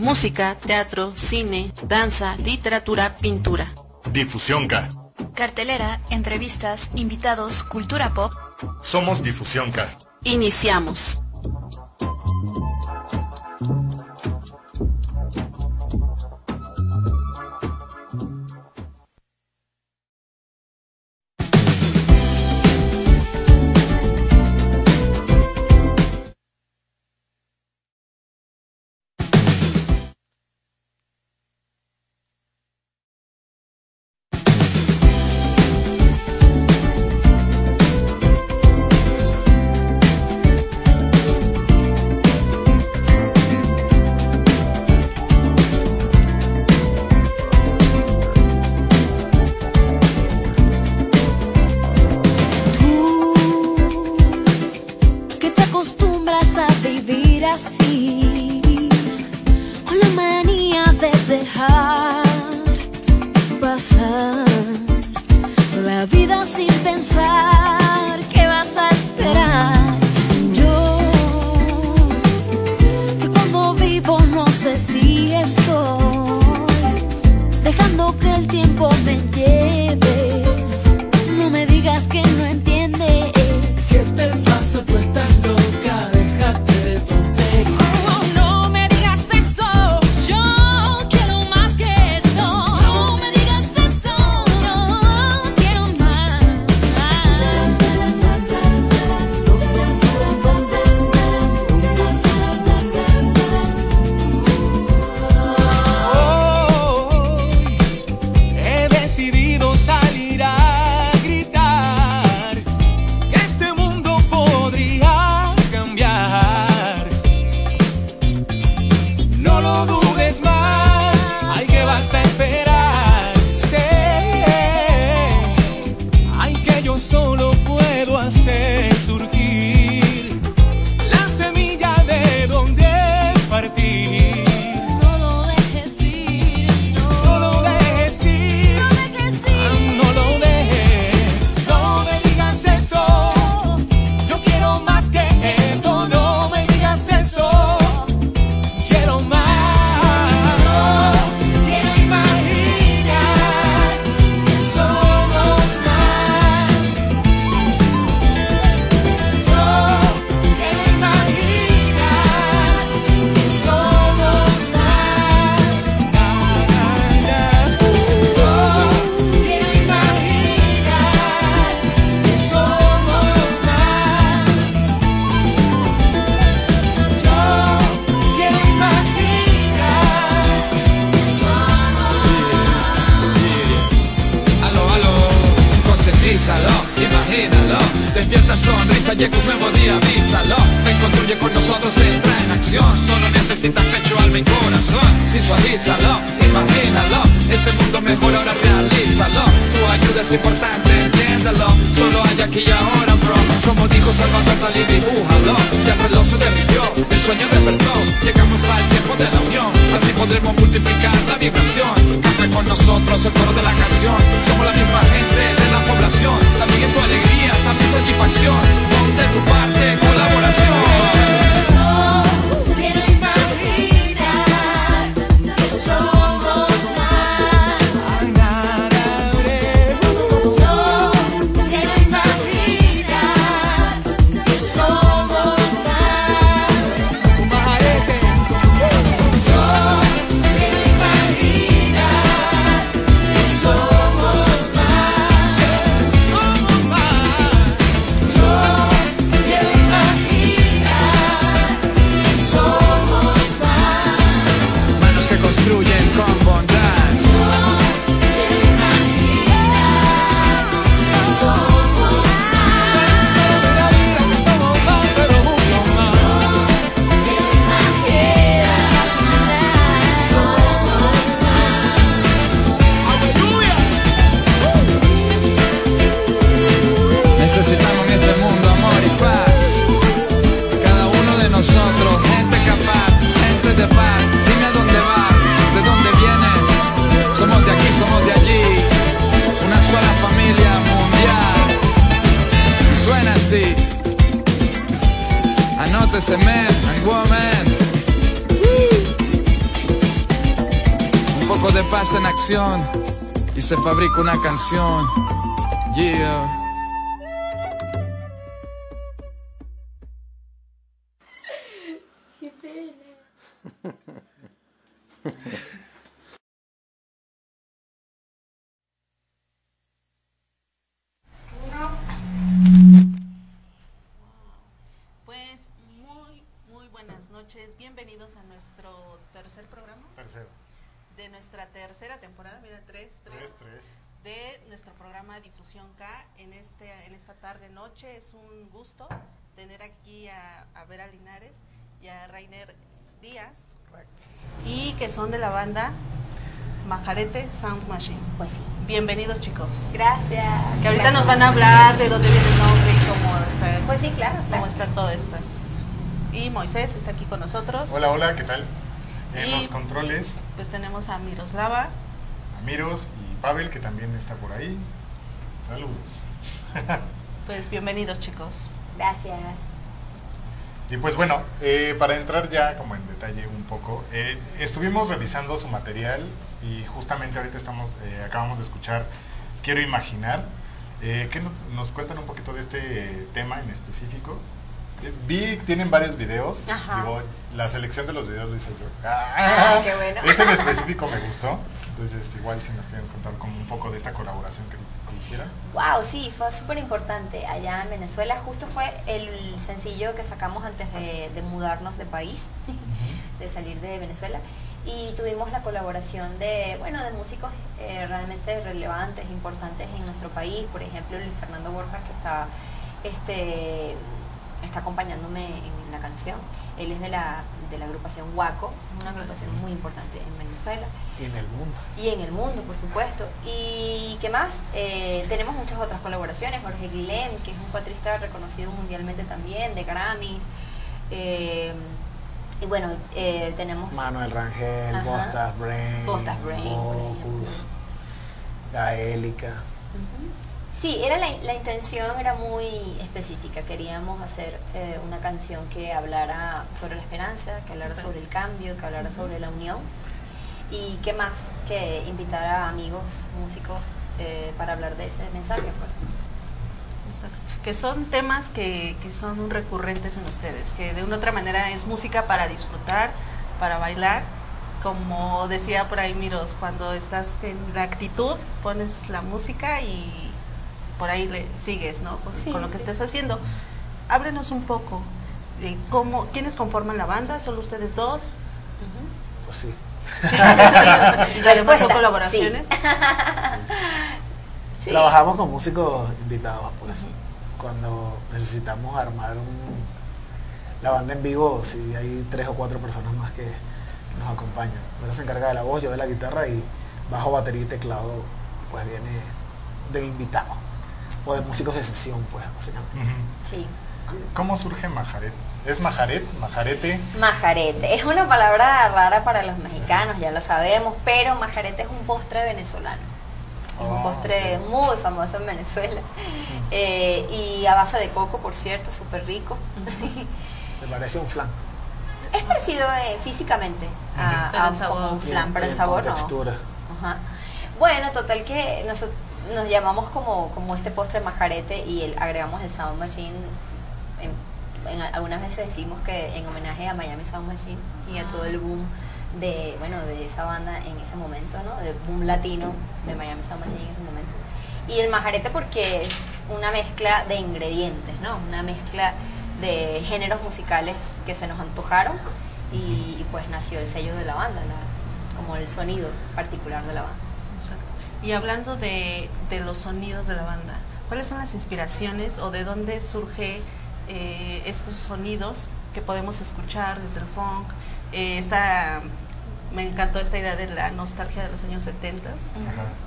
Música, teatro, cine, danza, literatura, pintura. Difusión K. Cartelera, entrevistas, invitados, cultura pop. Somos Difusión K. Iniciamos. visualízalo, imagínalo. Ese mundo mejor ahora realízalo. Tu ayuda es importante, entiéndalo. Solo hay aquí y ahora, bro. Como dijo Salvador Dalí, dibújalo. Ya el reloj se derritió, el sueño despertó. Llegamos al tiempo de la unión, así podremos multiplicar la vibración. Canta con nosotros el coro de la canción. Somos la misma gente de la población. También tu alegría, también satisfacción. Ponte tu parte, colaboración. Y se fabrica una canción. Yeah. Noche es un gusto tener aquí a, a Vera Linares y a Rainer Díaz y que son de la banda Majarete Sound Machine Pues sí. bienvenidos chicos Gracias. que ahorita nos van a hablar de dónde viene el nombre y cómo está Pues sí, claro, cómo claro. está todo esto y Moisés está aquí con nosotros Hola, hola, ¿qué tal? En Y- los controles, pues tenemos a Miroslava Amiros y Pavel, que también está por ahí. Saludos. pues bienvenidos chicos Gracias. Y pues bueno, eh, para entrar ya como en detalle un poco, eh, estuvimos revisando su material y justamente ahorita estamos, eh, acabamos de escuchar Quiero Imaginar. Eh, ¿Qué no- nos cuentan un poquito de este tema en específico? Vi que tienen varios videos. Ajá. Digo, la selección de los videos lo hice yo. Ah, qué bueno. Ese en específico me gustó. Entonces, igual si nos quieren contar como un poco de esta colaboración que hicieron. Wow, sí, fue súper importante allá en Venezuela. Justo fue el sencillo que sacamos antes de, mudarnos de país, de salir de Venezuela. Y tuvimos la colaboración de, bueno, de músicos eh, realmente relevantes, importantes en nuestro país. Por ejemplo, Luis Fernando Borjas, que está, este, está acompañándome en la canción. Él es de la, de la agrupación Huaco, una agrupación muy importante en Venezuela Y en el mundo. y en el mundo, por supuesto. ¿Y qué más? Eh, tenemos muchas otras colaboraciones. Jorge Guillem, que es un cuatrista reconocido mundialmente también, de Grammys. Eh, y bueno, eh, tenemos... Manuel Rangel, Ajá. Bostas Brain, Bostas Brain, Gaélica. Ujú. Sí, era la, la intención era muy específica. Queríamos hacer eh, una canción que hablara sobre la esperanza, que hablara Ok. sobre el cambio, que hablara sobre la unión. Y qué más que invitar a amigos, músicos, eh, para hablar de ese mensaje, pues. Exacto. Que son temas que, que son recurrentes en ustedes, que de una u otra manera es música para disfrutar, para bailar. Como decía por ahí Miros, cuando estás en la actitud, pones la música y por ahí le sigues, ¿no? Con, Sí, con lo que estés haciendo. Ábrenos un poco de cómo, quiénes conforman la banda, solo ustedes dos. Pues sí. ¿Y además son colaboraciones? Sí. Trabajamos con músicos invitados, pues. Cuando necesitamos armar un- la banda en vivo, si hay tres o cuatro personas más que, nos acompañan. Vera se encarga de la voz, yo de la guitarra y bajo, batería y teclado, pues viene de invitado. O de músicos de sesión, pues, básicamente. Sí. ¿Cómo surge Majaret? ¿Es Majaret? ¿Majarete? Majarete. Es una palabra rara para los mexicanos, ya lo sabemos, pero majarete es un postre venezolano. Es un Oh, postre muy famoso en Venezuela. Eh, y a base de coco, por cierto, súper rico. Se parece a un flan. es parecido eh, físicamente a, un, sabor. como un flan, pero en con sabor no. textura. Ajá. Bueno, total que nosotros nos llamamos como, como este postre majarete y el- agregamos el Sound Machine. En, en- algunas veces decimos que en homenaje a Miami Sound Machine y a todo el boom de, bueno, de esa banda en ese momento, ¿no? Del boom latino de Miami Sound Machine en ese momento. Y el majarete porque es una mezcla de ingredientes, ¿no? Una mezcla de géneros musicales que se nos antojaron y, y pues nació el sello de la banda, la- como el sonido particular de la banda. Y hablando de, de los sonidos de la banda, ¿cuáles son las inspiraciones o de dónde surge eh, estos sonidos que podemos escuchar desde el funk? Eh, esta, me encantó esta idea de la nostalgia de los años 70. Ajá.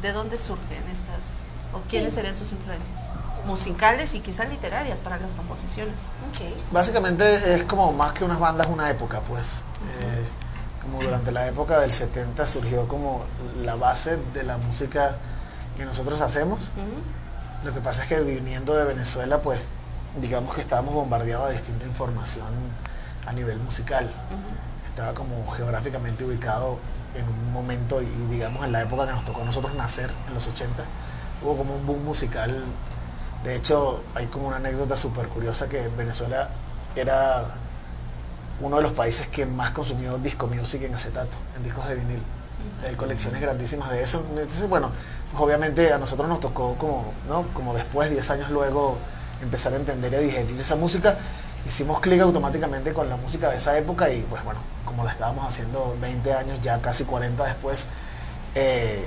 ¿De dónde surgen estas? ¿O quiénes Sí. serían sus influencias? Musicales y quizá literarias para las composiciones. Ok. Básicamente es como más que unas bandas, una época, pues. Eh, como durante la época del 70 surgió como la base de la música que nosotros hacemos. Lo que pasa es que viniendo de Venezuela, pues digamos que estábamos bombardeados de distinta información a nivel musical. Estaba como geográficamente ubicado en un momento y digamos en la época que nos tocó a nosotros nacer, en los 80, hubo como un boom musical. De hecho, hay como una anécdota súper curiosa que Venezuela era uno de los países que más consumió disco music en acetato, en discos de vinil. Hay colecciones grandísimas de eso. Entonces, bueno, pues obviamente a nosotros nos tocó como, ¿no? como después, 10 años luego, empezar a entender y a digerir esa música. Hicimos clic automáticamente con la música de esa época y pues bueno, como la estábamos haciendo 20 años, ya casi 40 después, eh,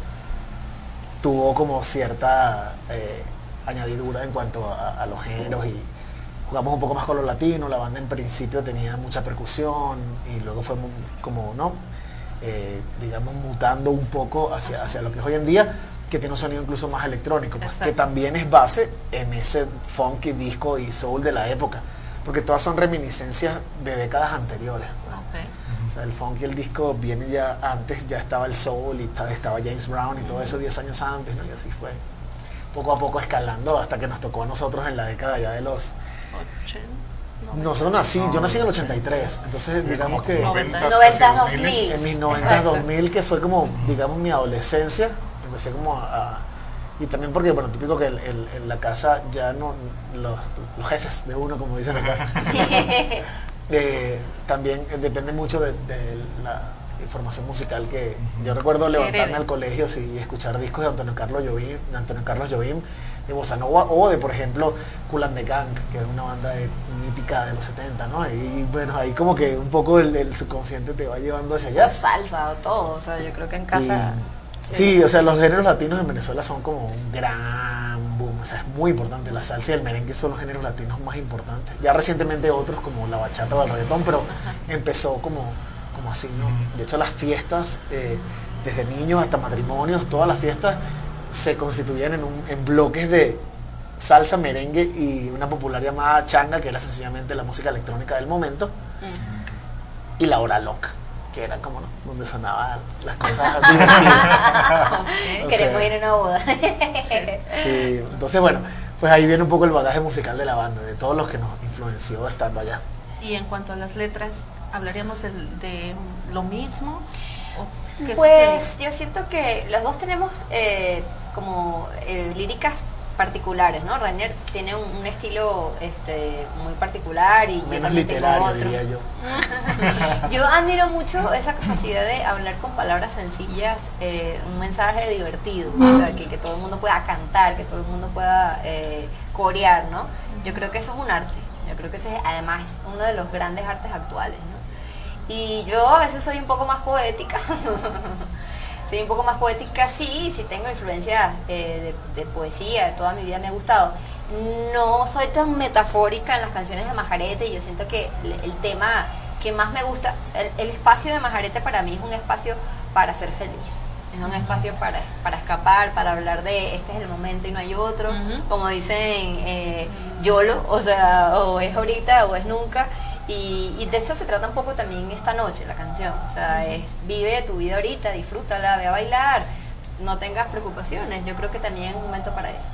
tuvo como cierta eh, añadidura en cuanto a, a los géneros y jugamos un poco más con lo latino, la banda en principio tenía mucha percusión y luego fue mu- como, ¿no? Eh, digamos, mutando un poco hacia, hacia lo que es hoy en día, que tiene un sonido incluso más electrónico, pues, que también es base en ese funky disco y soul de la época, porque todas son reminiscencias de décadas anteriores. pues. Ok. O sea, el funk y el disco viene ya antes, ya estaba el soul y estaba, estaba James Brown y todo eso 10 años antes, ¿no? Y así fue poco a poco escalando hasta que nos tocó a nosotros en la década ya de los... Ochen- Nosotros nací, yo No, nací en el 83, entonces digamos que Noventa. 90, casi 2000. en mis 90, Exacto. 2000, que fue como, digamos, mi adolescencia, empecé como a... a- y también porque, bueno, típico que el- el- en la casa ya no, los, los jefes de uno, como dicen acá, eh, también eh, depende mucho de, de la información musical que yo recuerdo levantarme al colegio sí, y escuchar discos de Antonio Carlos Jobim, de Antonio Carlos Jobim, de Bossa Nova o de por ejemplo Cool and the Gang, que era una banda de- mítica de los 70, ¿no? Y bueno, ahí como que un poco el, el subconsciente te va llevando hacia allá. salsa o todo, o sea, yo creo que en casa... Y- sí, o sea, los géneros latinos en Venezuela son como un gran boom, o sea, es muy importante. La salsa y el merengue son los géneros latinos más importantes. Ya recientemente otros como la bachata o el reggaetón, pero empezó como, como así, ¿no? De hecho, las fiestas, eh, desde niños hasta matrimonios, todas las fiestas se constituían en, un- en bloques de salsa, merengue y una popular llamada changa, que era sencillamente la música electrónica del momento, y la hora loca, que era como, ¿no? Donde sonaban las cosas divertidas. O Queremos sea, ir a una boda. Sí, entonces bueno, pues ahí viene un poco el bagaje musical de la banda, de todos los que nos influenció estando allá. Y en cuanto a las letras, ¿hablaríamos del- de, lo mismo? ¿O qué Pues sucede? yo siento que los dos tenemos eh, como eh, líricas particulares, ¿no? Rainer tiene un, un estilo este, muy particular y yo Menos también tengo literario, otro. diría yo. Yo admiro mucho esa capacidad de hablar con palabras sencillas, eh, un mensaje divertido, o sea, que, que todo el mundo pueda cantar, que todo el mundo pueda eh, corear, ¿no? Yo creo que eso es un arte, yo creo que ese es además uno de los grandes artes actuales, ¿no? Y yo a veces soy un poco más poética, soy un poco más poética, sí, sí tengo influencia eh, de, de poesía, toda mi vida me ha gustado. No soy tan metafórica en las canciones de Majarete yo siento que el, el tema que más me gusta, el, el espacio de Majarete para mí es un espacio para ser feliz. Es un espacio para, para escapar, para hablar de este es el momento y no hay otro. Como dicen, eh, YOLO, o sea, o es ahorita o es nunca. Y, y de eso se trata un poco también esta noche, la canción. O sea, es vive tu vida ahorita, disfrútala, ve a bailar, no tengas preocupaciones. Yo creo que también es un momento para eso.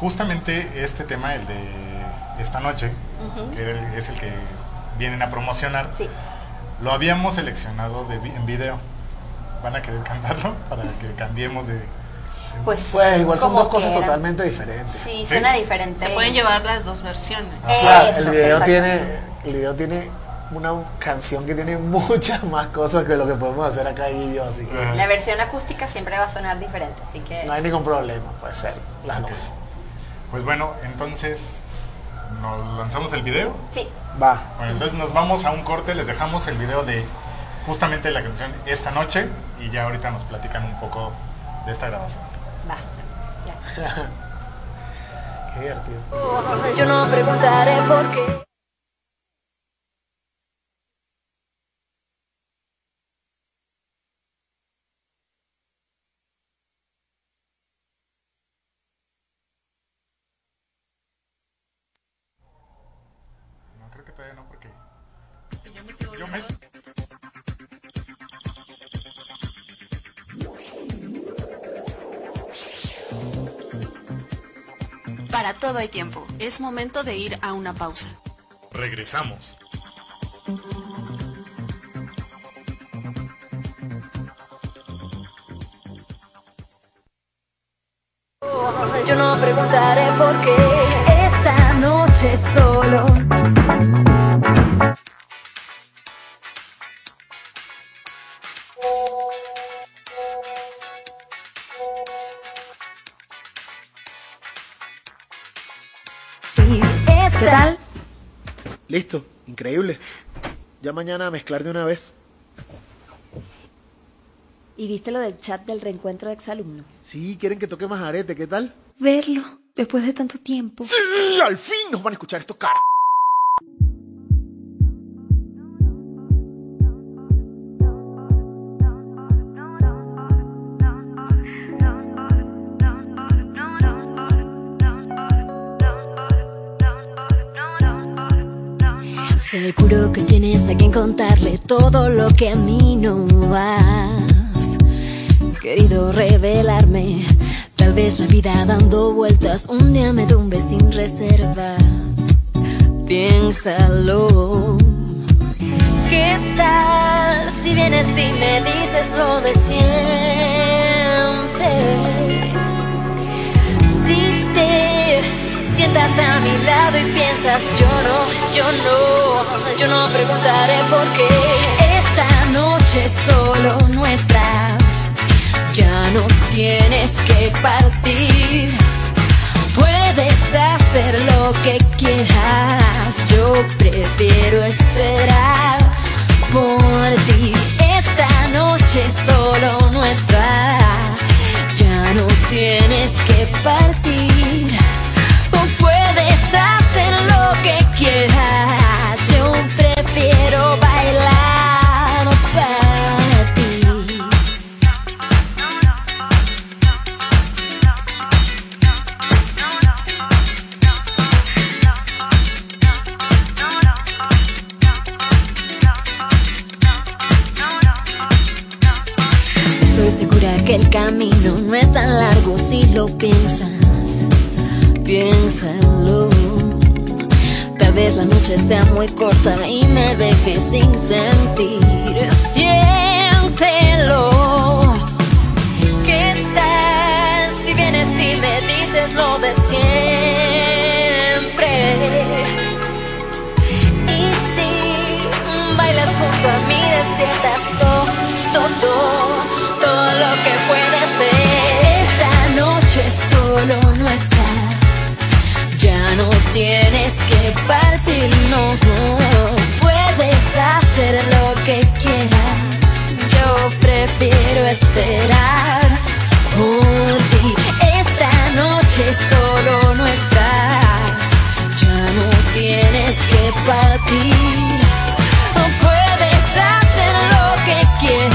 Justamente este tema, el de esta noche, que es el que vienen a promocionar, Sí. lo habíamos seleccionado de en video. ¿Van a querer cantarlo para que cambiemos de... Pues, Pues igual son dos cosas totalmente diferentes. Sí, Sí. suena diferente. Se pueden llevar las dos versiones. Ah, claro, Eso, el video tiene, el video tiene una canción que tiene muchas más cosas que lo que podemos hacer acá y yo, así que. La versión acústica siempre va a sonar diferente, así que... no hay ningún problema, puede ser las dos. Pues bueno, entonces nos lanzamos el video. Sí, Va. Bueno, entonces nos vamos a un corte, les dejamos el video de justamente la canción Esta Noche y ya ahorita nos platican un poco de esta grabación. Va. Qué divertido. Yo no preguntaré por qué. todo hay tiempo. Es momento de ir a una pausa. Regresamos. Yo no preguntaré por qué. Listo, increíble. Ya mañana a mezclar de una vez. ¿Y viste lo del chat del reencuentro de exalumnos? Sí, quieren que toque más arete, ¿qué tal? Verlo, después de tanto tiempo. Sí, al fin nos van a escuchar estos caras. Seguro que tienes a quien contarle todo lo que a mí no has querido revelarme. Tal vez la vida dando vueltas un día me tumbe sin reservas. Piénsalo. ¿Qué tal si vienes y me dices lo de siempre? Sientas a mi lado y piensas yo no, yo no, yo no preguntaré por qué esta noche solo nuestra. Ya no tienes que partir. Puedes hacer lo que quieras. Yo prefiero esperar por ti. Esta noche solo nuestra. Ya no tienes que partir. Que. Yo prefiero bailar para ti. Estoy segura que el camino no es tan largo si lo piensas. Piénsalo. Vez la noche sea muy corta y me deje sin sentir. Siéntelo. ¿Qué tal si vienes y me dices lo de siempre? Y si bailas junto a mí, despiertas todo, todo, todo lo que puede ser. Esta noche solo nuestra. Ya no tienes no. Puedes hacer lo que quieras. Yo prefiero esperar por ti. Esta noche solo nuestra. Ya no tienes que partir. O puedes hacer lo que quieras.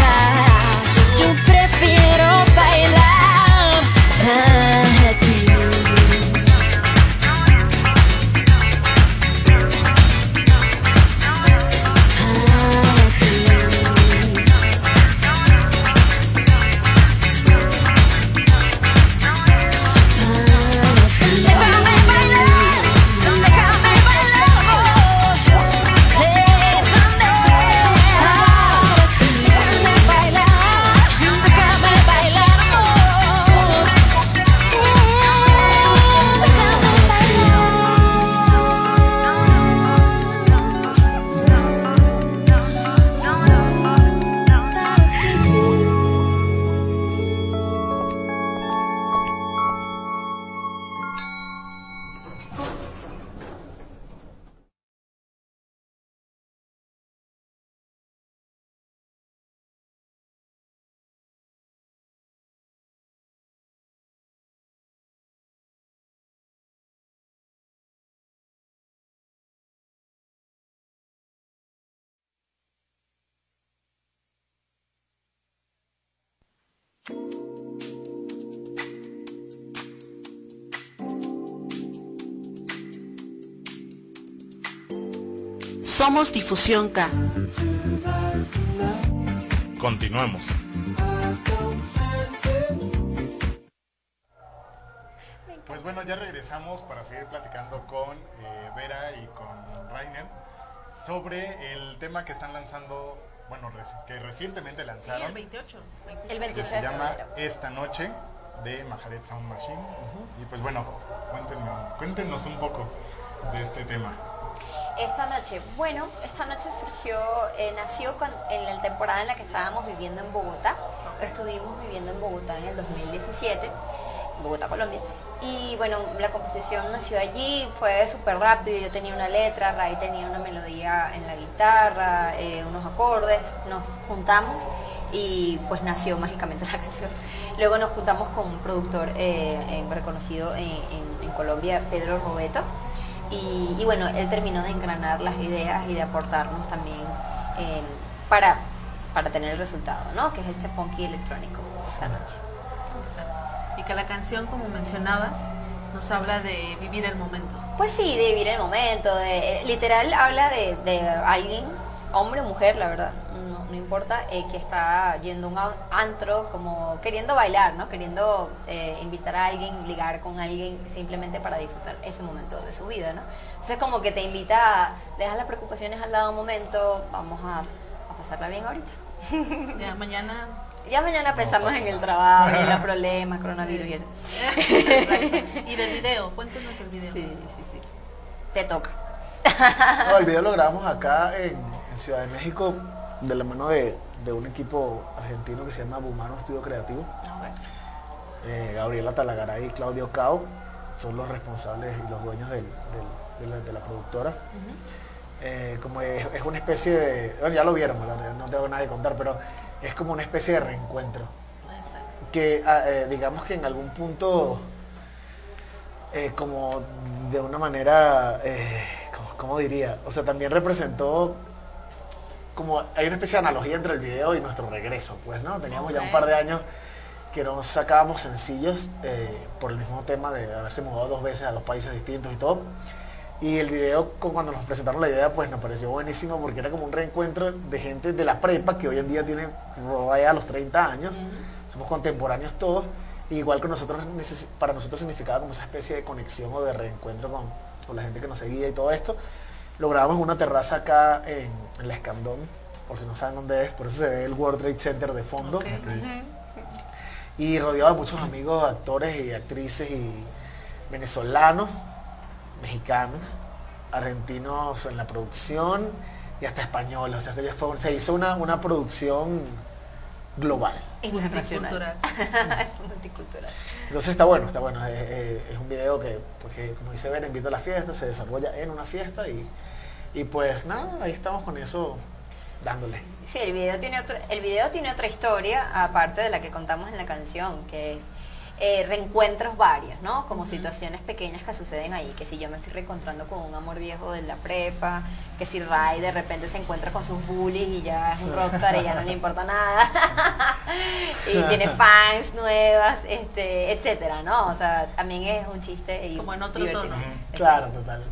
Somos Difusión K. Continuamos. Pues bueno, ya regresamos para seguir platicando con eh, Vera y con Rainer sobre el tema que están lanzando, bueno, que recientemente Sí, lanzaron. el 28. El que 28 se llama. Esta Noche. de Majaret Sound Machine. Y pues bueno, cuéntenos, cuéntenos un poco de este tema. Esta noche, bueno, esta noche surgió, eh, nació con- en la temporada en la que estábamos viviendo en Bogotá. Estuvimos viviendo en Bogotá en el 2017, Bogotá, Colombia. Y bueno, la composición nació allí, fue súper rápido. Yo tenía una letra, Ray tenía una melodía en la guitarra, eh, unos acordes. Nos juntamos y pues nació mágicamente la canción. Luego nos juntamos con un productor eh, reconocido en Colombia, Pedro Robeto. Y, y bueno, él terminó de engranar las ideas y de aportarnos también eh, para, para tener el resultado, ¿no? Que es este funky electrónico esta noche. Exacto. Y que la canción, como mencionabas, nos habla de vivir el momento. Pues sí, de vivir el momento, de, eh, literal habla de, de alguien, hombre o mujer, la verdad, importa, eh, que está yendo a un antro como queriendo bailar, ¿no? Queriendo eh, invitar a alguien, ligar con alguien simplemente para disfrutar ese momento de su vida, ¿no? Entonces como que te invita a dejar las preocupaciones al lado un momento, vamos a, a pasarla bien ahorita. Ya mañana. Ya mañana pensamos en el trabajo, en los problemas, coronavirus y eso. Exacto. Y del video, cuéntanos el video. Sí, sí, sí. Te toca. No, el video lo grabamos acá en, en Ciudad de México de la mano de, de un equipo argentino que se llama Bumano Estudio Creativo. Eh, Gabriela Talagaray y Claudio Cao son los responsables y los dueños del- del- de, la, de la productora. Eh, como es, es una especie de... Bueno, ya lo vieron, no tengo nada que contar, pero es como una especie de reencuentro. Que ah, eh, digamos que en algún punto, eh, como de una manera, ¿cómo, cómo diría? O sea, también representó como hay una especie de analogía entre el video y nuestro regreso, pues, ¿no? Teníamos ya un par de años que no sacábamos sencillos eh, por el mismo tema de haberse mudado dos veces a dos países distintos y todo. Y el video, cuando nos presentaron la idea, pues nos pareció buenísimo porque era como un reencuentro de gente de la prepa que hoy en día tiene ya a los 30 años. Somos contemporáneos todos. y igual que nosotros, para nosotros significaba como esa especie de conexión o de reencuentro con, con la gente que nos seguía y todo esto. Lo grabamos en una terraza acá en, en la Escandón, por si no saben dónde es, por eso se ve el World Trade Center de fondo. Y rodeado de muchos amigos, actores y actrices y venezolanos, mexicanos, argentinos en la producción y hasta españoles. O sea que ya fue- se hizo una, una producción global. Internacional. es multicultural. Entonces está bueno, está bueno. Es, es- es un video que, pues, que, como dice Ver, invita a la fiesta, se desarrolla en una fiesta y, y pues nada, ahí estamos con eso dándole. Sí, el video tiene otro, el video tiene otra historia aparte de la que contamos en la canción, que es eh, reencuentros varios, ¿no? Como situaciones pequeñas que suceden ahí, que si yo me estoy reencontrando con un amor viejo de la prepa, que si Ray de repente se encuentra con sus bullies y ya es un rockstar y ya no le importa nada, y tiene fans nuevas, este, etcétera, ¿no? O sea, también es un chiste y Como en otro divertido. tono. Claro, total.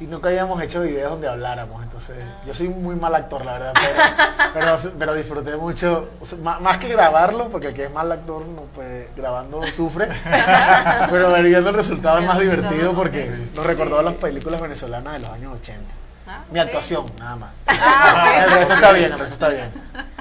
Y nunca habíamos hecho videos donde habláramos, entonces yo soy muy mal actor, la verdad, pero, pero, pero disfruté mucho, o sea, má- más que grabarlo, porque el que es mal actor, no, pues, grabando sufre, pero ver el resultado es más divertido porque nos recordó a las películas venezolanas de los años 80. Ah, Mi actuación, nada más. Ah, ok. El resto está bien, el resto está bien.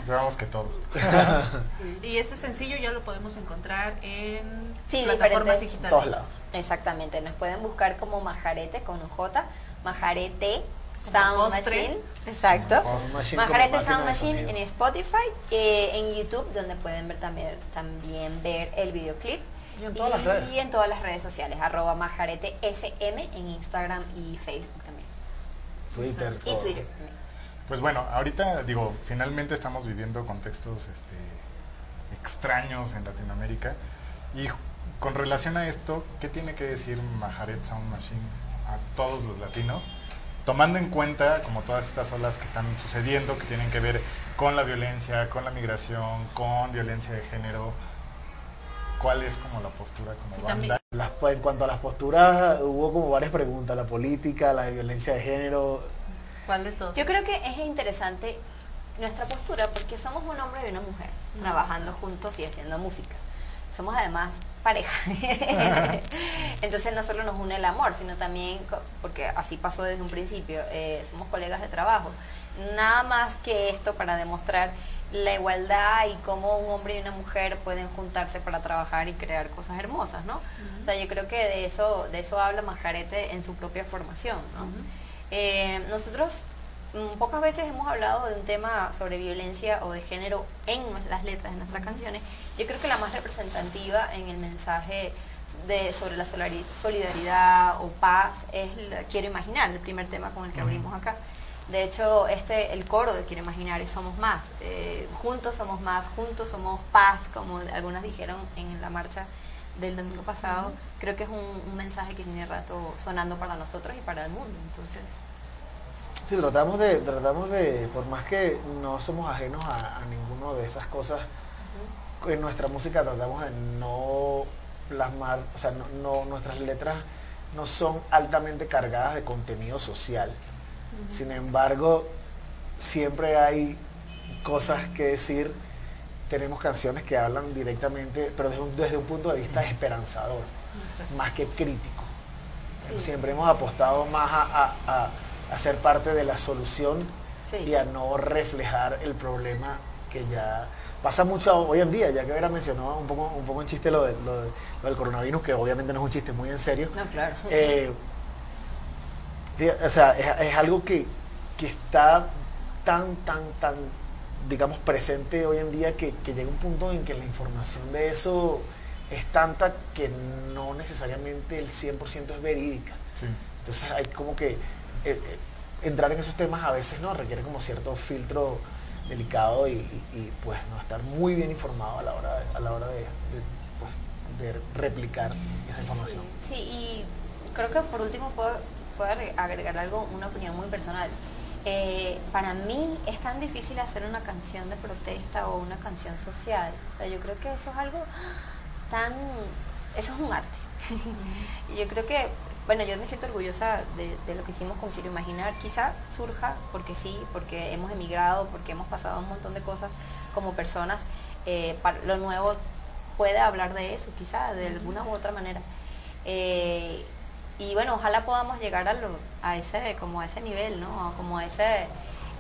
Sabemos que todo. Y este sencillo ya lo podemos encontrar en Sí, plataformas diferentes. digitales. Todos lados. Exactamente, nos pueden buscar como Majarete con un J, Majarete Sound. Machine, exacto. Machine Majarete Sound Machine en Spotify, eh, en YouTube, donde pueden ver también, también ver el videoclip. Y en todas las redes. Y en todas las redes sociales, arroba Majarete SM en Instagram y Facebook también. Twitter, Y. Twitter también. Pues bueno, ahorita digo, finalmente estamos viviendo contextos este, extraños en Latinoamérica y con relación a esto, ¿qué tiene que decir Majaret Sound Machine a todos los latinos? Tomando en cuenta como todas estas olas que están sucediendo, que tienen que ver con la violencia, con la migración, con violencia de género, ¿cuál es como la postura como banda? Las- en cuanto a las posturas, hubo como varias preguntas, la política, la violencia de género. ¿Cuál de todos? Yo creo que es interesante nuestra postura porque somos un hombre y una mujer trabajando juntos y haciendo música. Somos además pareja. Entonces no solo nos une el amor, sino también, porque así pasó desde un principio, eh, somos colegas de trabajo. Nada más que esto para demostrar la igualdad y cómo un hombre y una mujer pueden juntarse para trabajar y crear cosas hermosas, ¿no? O sea, yo creo que de eso, de eso habla Majarete en su propia formación, ¿no? Eh, nosotros mm, pocas veces hemos hablado de un tema sobre violencia o de género en las letras de nuestras canciones. Yo creo que la más representativa en el mensaje de, sobre la solidaridad o paz es la Quiero Imaginar, el primer tema con el que abrimos acá. De hecho, este, el coro de Quiero Imaginar es Somos Más. Eh, juntos somos más, juntos somos paz, como algunas dijeron en la marcha del domingo pasado. Creo que es un, un mensaje que tiene rato sonando para nosotros y para el mundo. Entonces, Sí, tratamos de, tratamos de, por más que no somos ajenos a, a ninguno de esas cosas, en nuestra música tratamos de no plasmar, o sea, no, no- nuestras letras no son altamente cargadas de contenido social. Sin embargo, siempre hay cosas que decir. Tenemos canciones que hablan directamente, pero desde un, desde un punto de vista esperanzador, más que crítico. Sí. Siempre hemos apostado más a, a- a- a ser parte de la solución Sí. y a no reflejar el problema que ya pasa mucho hoy en día, ya que Vera mencionó un poco, un poco en chiste lo, de- lo de- lo del coronavirus, que obviamente no es un chiste, muy en serio. no, claro. Eh, o sea, es, es algo que, que está tan, tan, tan, digamos, presente hoy en día que, que llega un punto en que la información de eso es tanta que no necesariamente el 100% es verídica. Sí. Entonces hay como que eh, eh, entrar en esos temas a veces no requiere como cierto filtro delicado y, y- y, pues no estar muy bien informado a la hora de, a la hora de, de, pues, de replicar esa información. Sí, sí, y creo que por último puedo, puedo agre- agregar algo, una opinión muy personal. Eh, para mí es tan difícil hacer una canción de protesta o una canción social. O sea, yo creo que eso es algo tan... Eso es un arte. y yo creo que, bueno, yo me siento orgullosa de, lo que hicimos con Quiero Imaginar. Quizá surja porque sí, porque hemos emigrado, porque hemos pasado un montón de cosas como personas. Eh, lo nuevo puede hablar de eso, quizá, de alguna u otra manera. Eh, y bueno, ojalá podamos llegar a, lo- a ese como a ese nivel, ¿no? Como a ese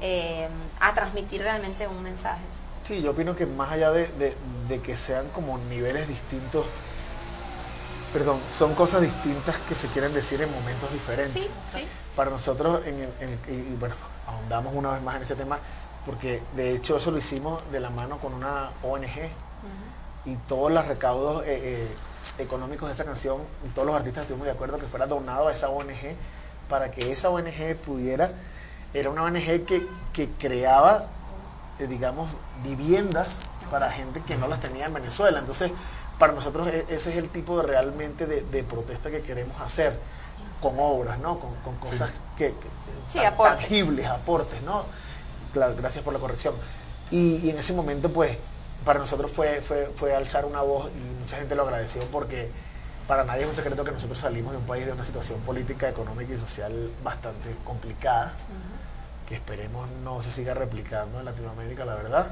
eh, a transmitir realmente un mensaje. Sí, yo opino que más allá de, de- de que sean como niveles distintos, perdón, son cosas distintas que se quieren decir en momentos diferentes. Sí, sí. Para nosotros, en en el- y bueno, ahondamos una vez más en ese tema, porque de hecho eso lo hicimos de la mano con una ONG y todos los recaudos eh, eh, económicos de esa canción y todos los artistas estuvimos de acuerdo que fuera donado a esa ONG para que esa ONG pudiera, era una ONG que, que creaba, eh, digamos, viviendas para gente que no las tenía en Venezuela. Entonces, para nosotros e- ese es el tipo de realmente de, de protesta que queremos hacer con obras, ¿no? Con, con cosas que, que- Sí, tan- aportes. tangibles, aportes, ¿no? Claro, gracias por la corrección. Y, y en ese momento, pues, para nosotros fue, fue, fue alzar una voz y mucha gente lo agradeció porque para nadie es un secreto que nosotros salimos de un país de una situación política, económica y social bastante complicada, que esperemos no se siga replicando en Latinoamérica, la verdad.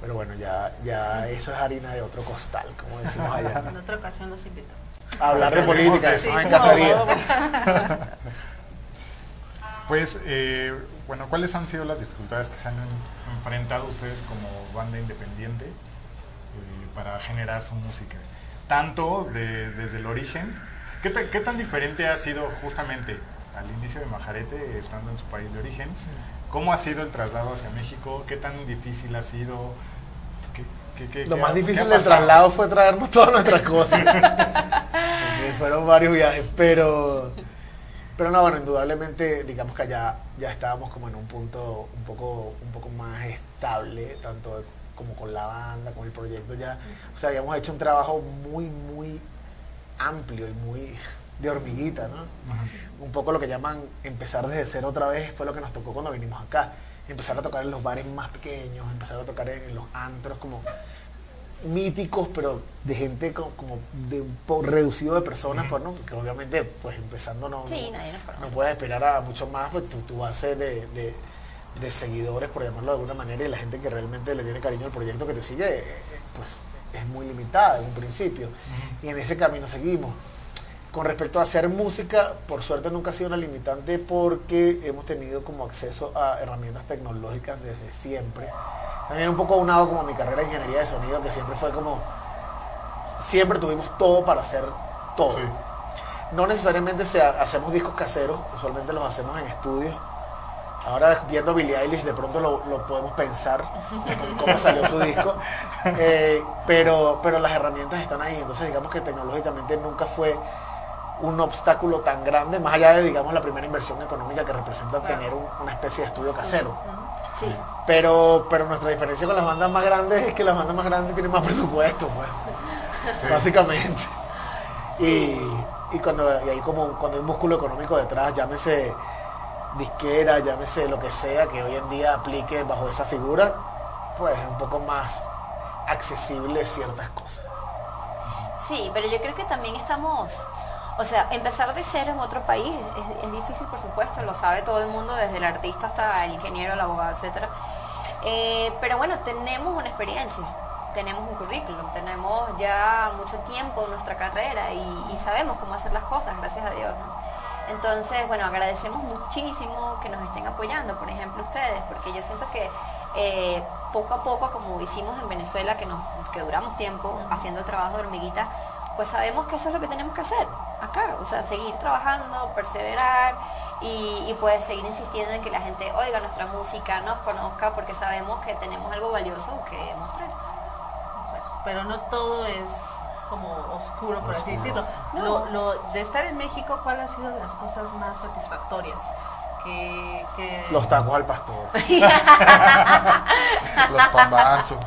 Pero bueno, ya, ya eso es harina de otro costal, como decimos allá. En otra ocasión los invitamos. A hablar de política, eso Sí, me encantaría. Pues, eh, bueno, ¿cuáles han sido las dificultades que se han en- enfrentado ustedes como banda independiente eh, para generar su música? Tanto de- desde el origen, ¿qué, ta- qué tan diferente ha sido justamente al inicio de Majarete, estando en su país de origen? ¿Cómo ha sido el traslado hacia México? ¿Qué tan difícil ha sido? ¿Qué- qué- qué- Lo más difícil del traslado fue traernos todas nuestras cosas. Fueron varios viajes, pero pero no, bueno, indudablemente digamos que allá ya estábamos como en un punto un poco un poco más estable, tanto como con la banda, con el proyecto ya. O sea, habíamos hecho un trabajo muy muy amplio y muy de hormiguita, ¿no? un poco lo que llaman empezar desde cero otra vez fue lo que nos tocó cuando vinimos acá. Empezar a tocar en los bares más pequeños, empezar a tocar en, en los antros como míticos, pero de gente co- como, de un poco reducido de personas, pues, ¿no? que obviamente pues empezando no, Sí, no, nadie nos conoce. no puedes esperar a mucho más, pues tu, tu base de, de- de seguidores, por llamarlo de alguna manera, y la gente que realmente le tiene cariño al proyecto que te sigue, eh, eh, pues es muy limitada en un principio. Y en ese camino seguimos. Con respecto a hacer música, por suerte nunca ha sido una limitante porque hemos tenido como acceso a herramientas tecnológicas desde siempre. También un poco unado como a mi carrera de ingeniería de sonido, que siempre fue como, siempre tuvimos todo para hacer todo. Sí. No necesariamente se ha- hacemos discos caseros, usualmente los hacemos en estudios. Ahora viendo Billie Eilish de pronto lo, lo podemos pensar en cómo salió su disco, Eh, pero, pero las herramientas están ahí, entonces digamos que tecnológicamente nunca fue un obstáculo tan grande, más allá de digamos la primera inversión económica que representa tener un- una especie de estudio casero. Sí. Pero, pero nuestra diferencia con las bandas más grandes es que las bandas más grandes tienen más presupuesto, pues, Sí. básicamente. Y, y cuando y hay como cuando hay un músculo económico detrás, llámese disquera, llámese lo que sea que hoy en día aplique bajo esa figura, pues es un poco más accesible ciertas cosas. Sí, pero yo creo que también estamos, o sea, empezar de cero en otro país es, difícil, por supuesto, lo sabe todo el mundo, desde el artista hasta el ingeniero, el abogado, etcétera. Eh, pero bueno, tenemos una experiencia, tenemos un currículum, tenemos ya mucho tiempo en nuestra carrera y, sabemos cómo hacer las cosas, gracias a Dios. Entonces, bueno, agradecemos muchísimo que nos estén apoyando, por ejemplo, ustedes, porque yo siento que eh, poco a poco, como hicimos en Venezuela, que, nos, que duramos tiempo haciendo trabajo de hormiguita, pues sabemos que eso es lo que tenemos que hacer acá, o sea, seguir trabajando, perseverar y, y pues seguir insistiendo en que la gente oiga nuestra música, nos conozca, porque sabemos que tenemos algo valioso que mostrar. Exacto. Pero no todo es como oscuro, por así decirlo. No. Lo, lo- de estar en México, ¿cuál ha sido las cosas más satisfactorias? Que, que Los tacos al pastor. Los pambazos.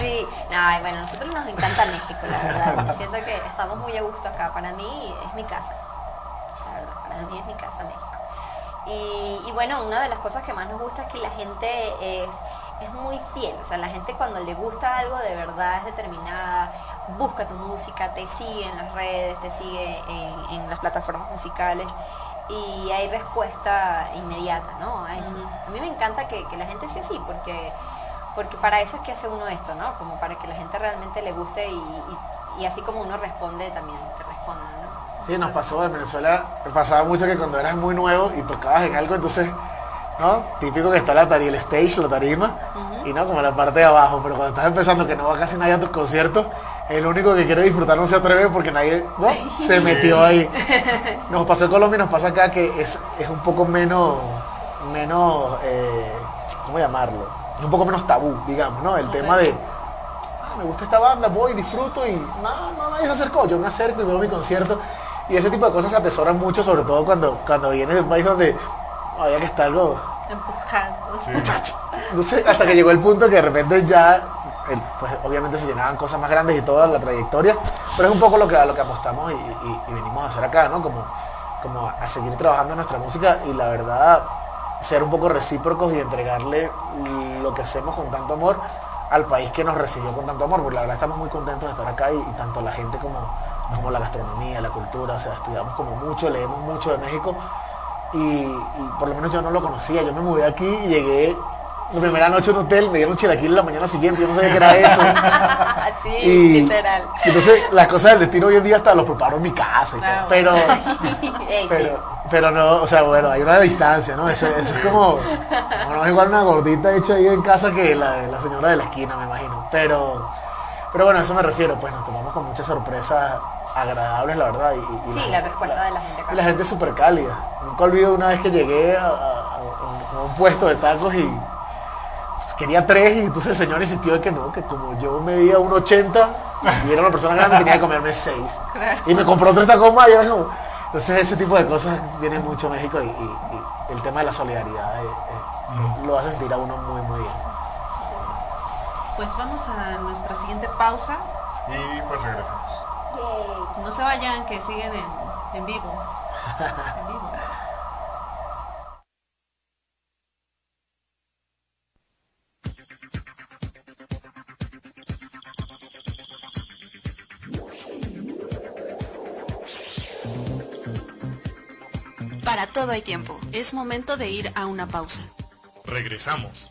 Sí, no, bueno, nosotros nos encanta México, la verdad. Yo siento que estamos muy a gusto acá. Para mí es mi casa. La verdad, para mí es mi casa México. Y, y bueno, una de las cosas que más nos gusta es que la gente es, es muy fiel. O sea, la gente cuando le gusta algo de verdad es determinada, busca tu música, te sigue en las redes, te sigue en, en las plataformas musicales. Y hay respuesta inmediata, ¿no? A eso. A mí me encanta que, que la gente sea así, porque porque para eso es que hace uno esto, ¿no? Como para que la gente realmente le guste y, y- y así como uno responde también, que respondan, ¿no? Sí, nos pasó en Venezuela, pasaba mucho que cuando eras muy nuevo y tocabas en algo, entonces, ¿no? Típico que está la tarima, el stage, la tarima, y no como la parte de abajo, pero cuando estás empezando que no va casi nadie a tus conciertos, el único que quiere disfrutar no se atreve porque nadie ¿no? se metió ahí. Nos pasó en Colombia y nos pasa acá que es, es un poco menos, menos, eh, ¿cómo llamarlo? Es un poco menos tabú, digamos, ¿no? El tema de, ah, me gusta esta banda, voy, disfruto y no, no, nadie se acercó, yo me acerco y veo mi concierto. Y ese tipo de cosas se atesoran mucho, sobre todo cuando, cuando vienes de un país donde había que estar algo, empujando. muchacho. Entonces, hasta que llegó el punto que de repente ya, el- pues obviamente se llenaban cosas más grandes y toda la trayectoria, pero es un poco lo que, a lo que apostamos y, y- y venimos a hacer acá, ¿no? Como, como a seguir trabajando en nuestra música y la verdad, ser un poco recíprocos y entregarle lo que hacemos con tanto amor al país que nos recibió con tanto amor, porque la verdad estamos muy contentos de estar acá y, tanto la gente como, como la gastronomía, la cultura, o sea, estudiamos como mucho, leemos mucho de México y, y por lo menos yo no lo conocía. Yo me mudé aquí y llegué la primera noche en un hotel, me dieron chilaquil la mañana siguiente, yo no sabía qué era eso. sí, Y literal. entonces las cosas del destino hoy en día hasta los preparo en mi casa y todo. Claro. Pero, Ey, sí. pero, pero no, o sea, bueno, hay una distancia, ¿no? Eso, eso es como, no es igual una gordita hecha ahí en casa que la, de la señora de la esquina, me imagino. Pero, pero bueno, a eso me refiero, pues nos tomamos con muchas sorpresas agradables, la verdad. Y, y Sí, la respuesta de la gente acá. y la gente es súper cálida. Nunca olvido una vez que llegué a, a- a- a un puesto de tacos y quería tres y entonces el señor insistió de que no, que como yo medía 1,80 y era una persona grande tenía que comerme seis. Y me compró tres tacos más y era como... Entonces ese tipo de cosas tiene mucho México y, y- y el tema de la solidaridad eh, eh, lo hace sentir a uno muy, muy bien. Pues vamos a nuestra siguiente pausa. Y pues regresamos. Yay. No se vayan, que siguen en, en vivo. En vivo. Todo hay tiempo. Es momento de ir a una pausa. Regresamos.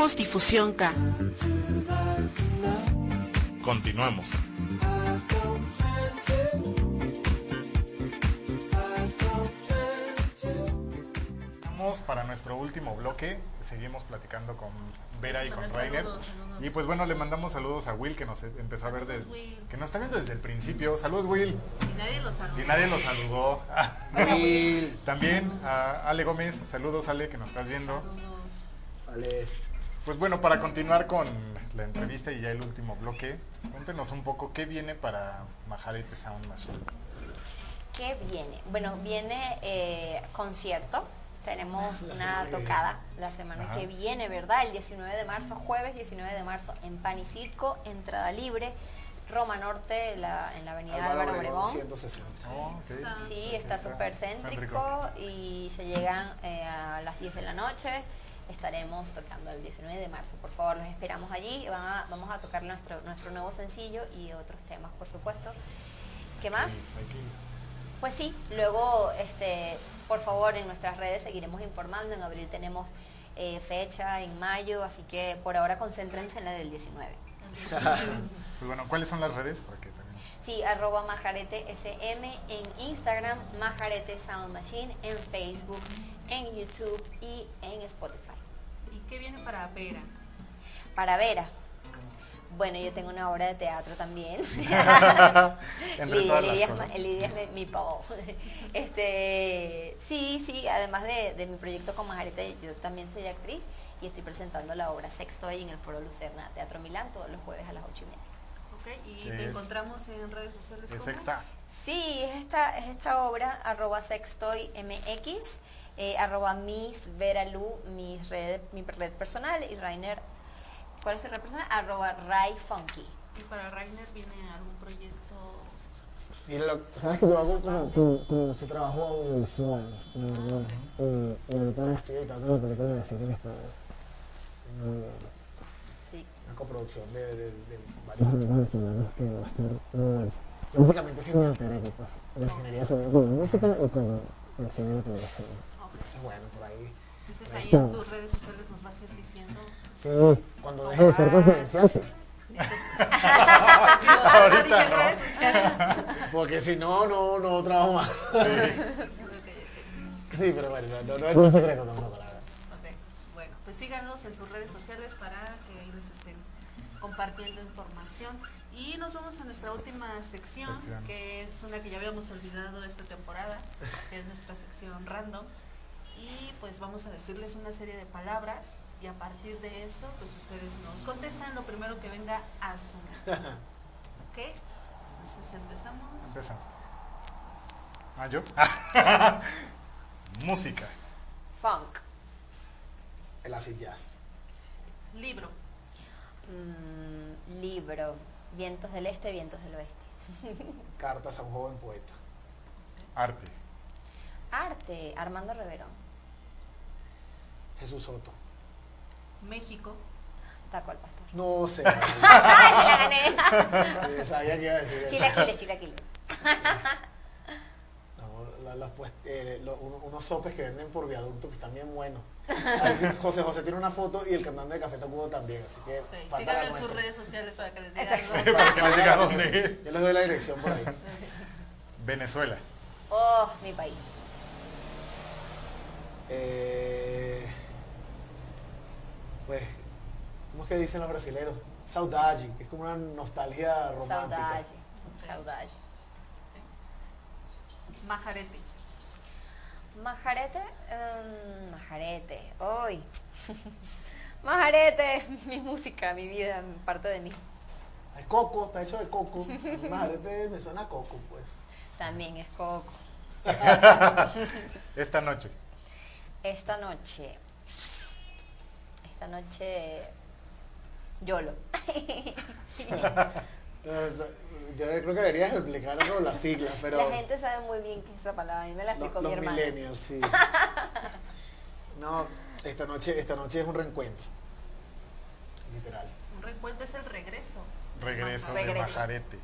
Somos Difusión K. Continuamos. Vamos para nuestro último bloque. Seguimos platicando con Vera y con Rainer. saludos, saludos. Y pues bueno, le mandamos saludos a Will que nos empezó a ver Saludos, desde Will. que nos está viendo desde el principio. Saludos Will. Y nadie lo saludó. Y nadie lo saludó. También a Ale Gómez. Saludos Ale que nos estás viendo. Saludos. Vale. Pues bueno, para continuar con la entrevista y ya el último bloque, cuéntenos un poco qué viene para Majarete Sound Machine. ¿Qué viene? Bueno, viene eh, concierto. Tenemos La una tocada la semana Ajá. que viene, ¿verdad? El 19 de marzo, jueves 19 de marzo, en Pan y Circo, entrada libre, Roma Norte, la- en la avenida Álvaro, Obregón. 160. Oh. Sí, está súper céntrico y se llegan eh, a las 10 de la noche. Estaremos tocando el 19 de marzo, por favor, los esperamos allí. Vamos a tocar nuestro, nuestro nuevo sencillo y otros temas, por supuesto. ¿Qué más? Pues sí, luego, este, por favor, en nuestras redes seguiremos informando. En abril tenemos eh, fecha, en mayo, así que por ahora concéntrense en la del 19. Pues bueno, ¿cuáles son las redes? Para que también... Sí, arroba majarete SM en Instagram, majarete Sound Machine en Facebook, en YouTube y en Spotify. ¿Y qué viene para Vera? Para Vera. Bueno, yo tengo una obra de teatro también. Lidia, Lidia es, Lidia mi, mi pavo. Este, sí, sí, además de, de mi proyecto con Majarete, yo también soy actriz y estoy presentando la obra Sextoy en el Foro Lucerna Teatro Milán todos los jueves a las ocho y media. Ok, ¿y ¿Qué te es? encontramos en redes sociales? Es sexta. Sí, es esta, es esta obra, arroba sextoy mx, eh, arroba miss Vera Lu, mi red, mi red personal, y Rainer, ¿cuál es su red personal? Arroba Ray Funky. ¿Y para Rainer viene algún proyecto? Y lo- sabes que yo hago como, como, como mucho trabajo audiovisual, la verdad. Y, y ahorita estoy editando la película de cine que está muy buena. Sí. Una coproducción de, de, de Varios varios. amigos venezolanos que va a estar muy bueno. Básicamente es mi alter ego, pues. La ingeniería se ve con música y con el cine y la televisión. Eso es bueno, por ahí. Entonces ahí en tus redes sociales nos vas a ir diciendo. Sí, cuando deje de ser confidencial, sí. Ahorita dije no. redes sociales. Porque si no, no, no trabajo más. Sí, pero bueno, no, no, no es un secreto tampoco, la verdad. ok. Bueno, pues síganos en sus redes sociales para que ahí les estén compartiendo información. Y nos vamos a nuestra última sección, Sección. que es una que ya habíamos olvidado esta temporada, que es nuestra sección random. Y pues vamos a decirles una serie de palabras y a partir de eso, pues ustedes nos contestan lo primero que venga a su mente. ¿Ok? Entonces empezamos. Empieza. Ah, yo. Música. Funk. El acid jazz. Libro. Mm, libro. Vientos del este, vientos del oeste. Cartas a un joven poeta. Arte. Arte. Armando Reverón. Jesús Soto. México. Taco al pastor. No sé. ¡Ay, se la gané! Sí, sabía que iba a decir eso. Chilaquiles, chilaquiles. La- pues- eh, lo- unos sopes que venden por viaducto que están bien buenos. José José tiene una foto y el cantante de Café Tacubo también, así que Ok, falta la Síganlo en sus redes sociales para que les diga Exacto. algo. Para que les diga dónde es. Yo les doy la dirección por ahí. Venezuela. Oh, mi país. Eh, pues, ¿cómo es que dicen los brasileños? Saudade, que es como una nostalgia romántica. Saudade. Saudade. Majarete. Majarete. mm, majarete. Hoy. Majarete. Mi música, mi vida, parte de mí. Es coco, está hecho de coco. Majarete me suena a coco, pues. También es coco. Esta noche. Esta noche. Esta noche. Yolo. Yo creo que deberías explicarnos las siglas, pero La gente sabe muy bien qué es esa palabra. A mí me la los, explicó los mi hermana. millennials, sí. No, esta noche, esta noche es un reencuentro. Literal. Un reencuentro es el regreso. Regreso de Regreso. Majarete.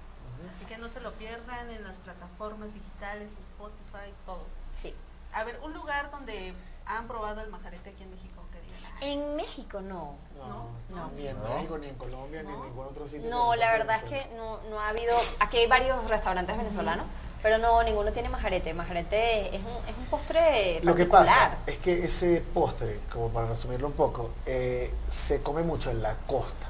Así que no se lo pierdan en las plataformas digitales, Spotify, todo. Sí. A ver, un lugar donde han probado el majarete aquí en México, que digan. "Ah, En México no. No, No. ni en No. México, ni en Colombia, ni en ningún otro sitio. No, la verdad es que no, no ha habido. Aquí hay varios restaurantes venezolanos, pero no, ninguno tiene majarete. Majarete es un, es un postre Lo que particular. pasa es que ese postre, como para resumirlo un poco, eh, se come mucho en la costa,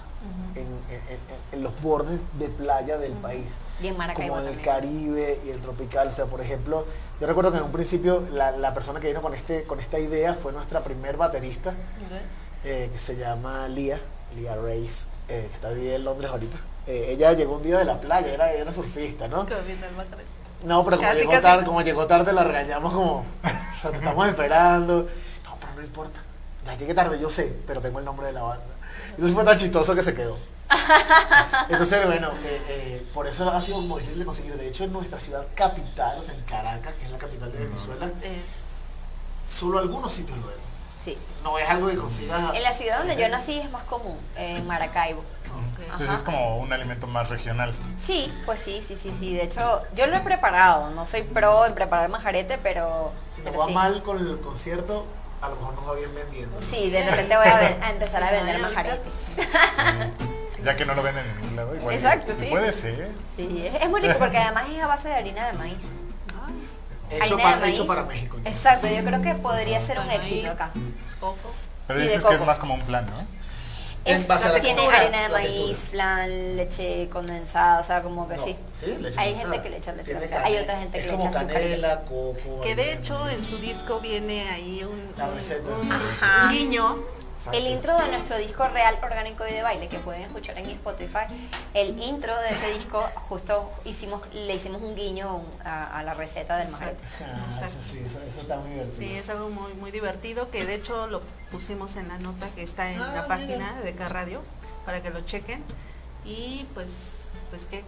en, en- en- en los bordes de playa del país. Y en Maracaibo como en el. Caribe y el tropical. O sea, por ejemplo, yo recuerdo que en un principio la, la persona que vino con, este, con esta idea fue nuestra primer baterista, eh, que se llama Lia, Lia Reis, eh, que está viviendo en Londres ahorita. Eh, ella llegó un día de la playa, era, era surfista, ¿no? No, pero como Casi, llegó, casi. tarde, como llegó tarde la regañamos como, o sea, te estamos esperando. No, pero no importa. Ya llegué tarde, yo sé, pero tengo el nombre de la banda. Entonces fue tan chistoso que se quedó. Entonces, bueno, eh, eh, por eso ha sido como difícil de conseguir. De hecho, en nuestra ciudad capital, o sea, en Caracas, que es la capital de Venezuela, Es. solo algunos sitios lo venden. Sí. No es algo que consigas. En la ciudad donde yo nací es más común, en Maracaibo. Entonces Ajá. es como un alimento más regional. Sí, pues sí, sí, sí, sí. De hecho, yo lo he preparado. No soy pro en preparar majarete, pero, Si pero va sí. mal con el concierto, a lo mejor nos va bien vendiendo. Sí, de repente voy a, ver- a empezar a vender ahorita, majarete. sí. Sí, Ya que no lo venden en ningún lado. Igual Exacto, sí. Puede ser. Sí, es, muy rico porque además es a base de harina de maíz. Hecho, harina para, de maíz. hecho para México. entonces. Exacto, yo creo que podría ser un éxito acá. Coco. Pero dices que es más como un plan, ¿no? En Es- base a la tiene textura, harina de maíz, textura. flan, leche condensada, o sea, como que No, sí. sí, leche Hay condensada. gente que le echa leche condensada, hay otra gente que le echa azúcar. canela, coco. Que de hecho en su disco viene ahí un, La un- un guiño. Exacto. El intro de nuestro disco Real Orgánico y de Baile, que pueden escuchar en Spotify, el intro de ese disco justo hicimos, le hicimos un guiño a, a la receta del majarete. Ah, eso sí, eso, eso está muy divertido. Sí, es algo muy, muy divertido que de hecho lo pusimos en la nota que está en Ah, la mira. página de K Radio para que lo chequen. Y pues, pues que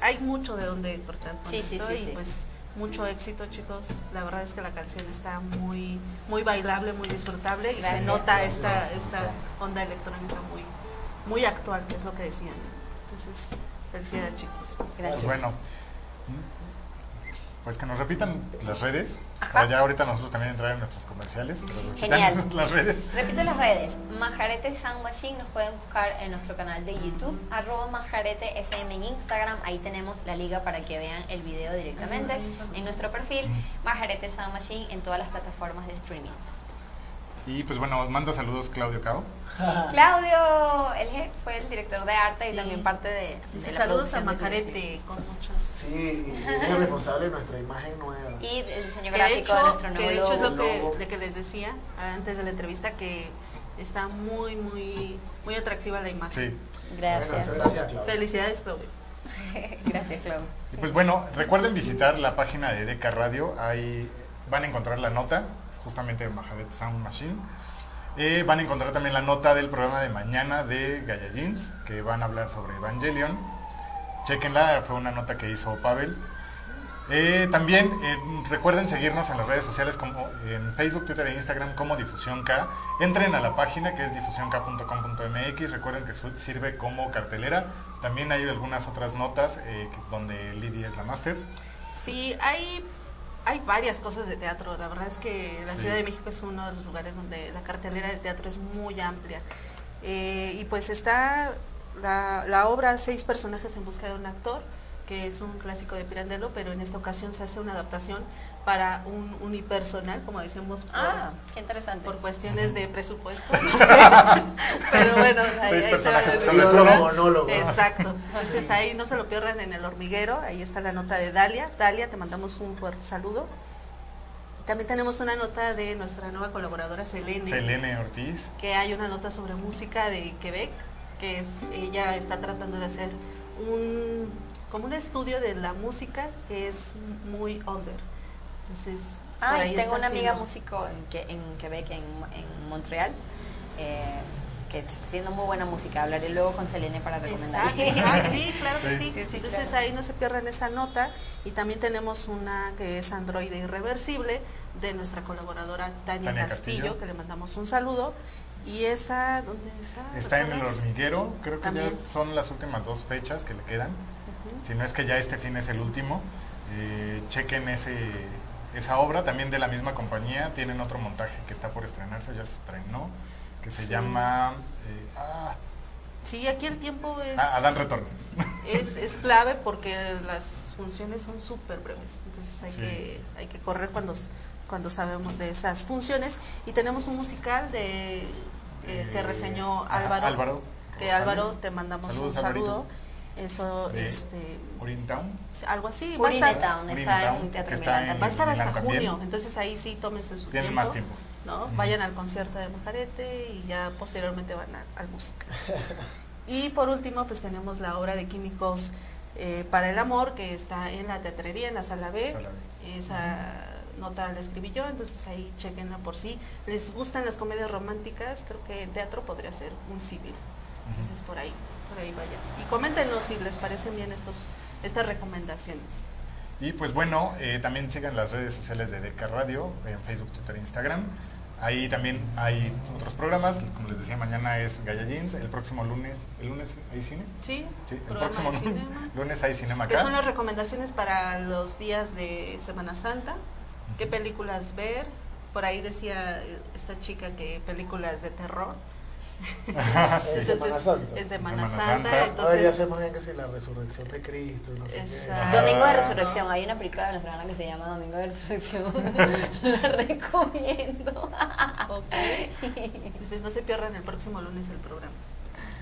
hay mucho de donde cortar con Sí, sí, esto sí, y sí. pues mucho éxito chicos. La verdad es que la canción está muy, muy bailable, muy disfrutable y se nota esta, esta onda electrónica muy, muy actual, que es lo que decían. Entonces, felicidades chicos. Pues Gracias. bueno. Pues que nos repitan las redes. Ajá. Para ya ahorita nosotros también entrar en nuestros comerciales. Pero Genial. las redes. Repito las redes. Majarete Sound Machine nos pueden buscar en nuestro canal de YouTube, arroba Majarete SM en Instagram. Ahí tenemos la liga para que vean el video directamente. En nuestro perfil, Majarete Sound Machine en todas las plataformas de streaming. Y pues bueno, manda saludos Claudio Cao. Claudio, él fue el director de arte y también parte de, Dice, de la saludos a. Majarete con muchos. Sí, y es el responsable de nuestra imagen nueva. Y el diseño Que de gráfico hecho, de nuestro que nuevo de hecho es lo logo. que, que les decía antes de la entrevista, que está muy, muy, muy atractiva la imagen. Sí. Gracias. Bueno, gracias, Claudio. Felicidades, Claudio. Gracias, Claudio. Y pues bueno, recuerden visitar la página de Deca Radio. Ahí van a encontrar la nota, justamente de Majaret Sound Machine. Eh, van a encontrar también la nota del programa de mañana de Gaia Jeans, que van a hablar sobre Evangelion. Chequenla, fue una nota que hizo Pavel. Eh, también eh, recuerden seguirnos en las redes sociales como en Facebook, Twitter e Instagram como Difusión K. Entren a la página que es difusionk.com.mx. Recuerden que sirve como cartelera. También hay algunas otras notas eh, donde Lidia es la máster. Sí, hay, hay varias cosas de teatro. La verdad es que la Sí. Ciudad de México es uno de los lugares donde la cartelera de teatro es muy amplia. Eh, y pues está la, la obra Seis personajes en busca de un actor, que es un clásico de Pirandello, pero en esta ocasión se hace una adaptación para un unipersonal, como decíamos, por, Ah, qué interesante. por cuestiones de presupuesto. no sé. pero bueno, ahí, ahí personajes solo monólogo. Exacto. Entonces ahí no se lo pierdan en el hormiguero. Ahí está la nota de Dalia. Dalia, te mandamos un fuerte saludo. Y también tenemos una nota de nuestra nueva colaboradora Selene, Selene Ortiz. que hay una nota sobre música de Quebec, que es ella está tratando de hacer un como un estudio de la música que es muy under. Entonces, Ah, y tengo una amiga músico en, que, en Quebec, en, en Montreal, eh, que está haciendo muy buena música. Hablaré luego con Selene para Exacto, recomendarle. exacto, sí, claro que Sí. Entonces ahí no se pierdan esa nota. Y también tenemos una que es Androide Irreversible de nuestra colaboradora Tania, Tania Castillo, Castillo. que le mandamos un saludo. Y esa, ¿dónde está? Está en el hormiguero, creo que También. ya son las últimas dos fechas que le quedan. Si no es que ya este fin es el último, eh, chequen ese, esa obra, también de la misma compañía. Tienen otro montaje que está por estrenarse, ya se estrenó, que se Sí. llama eh, ah, Sí, aquí el tiempo es, ah, Adán Retorno. es, es clave porque las funciones son súper breves. Entonces hay, Sí. que, hay que correr cuando, cuando sabemos de esas funciones. Y tenemos un musical de eh, que Eh, reseñó Álvaro. Álvaro que. Álvaro te mandamos Saludos, un saludo. Eso, De este, Urinetown. algo así. Va a estar, Town, está en teatro va a estar hasta también. junio. Entonces ahí sí tómense su Tienen tiempo. más tiempo. ¿no? Vayan al concierto de Majarete y ya posteriormente van a- al música. y por último, pues tenemos la obra de Químicos eh, para el Amor, que está en la teatrería, en la sala B. Sala Esa nota la escribí yo, entonces ahí chequenla por si les gustan las comedias románticas, creo que teatro podría ser un civil. Entonces por ahí, por ahí vaya. Y coméntenos si les parecen bien estos, estas recomendaciones. Y pues bueno, eh, también sigan las redes sociales de Deca Radio, en Facebook, Twitter e Instagram. Ahí también hay otros programas, como les decía, mañana es Gaya Jeans, el próximo lunes, ¿el lunes hay cine? Sí, Sí, el próximo de lu- cinema. lunes hay cinema Que acá. son las recomendaciones para los días de Semana Santa? ¿Qué películas ver? Por ahí decía esta chica que películas de terror. En Semana Santa. En Semana Semana Santa, Santa. Entonces hacemos bien que si la resurrección de Cristo, no sé Exacto. qué. Domingo de. Resurrección. Hay una película venezolana que se llama Domingo de Resurrección. La recomiendo. ok. entonces no se pierdan el próximo lunes el programa.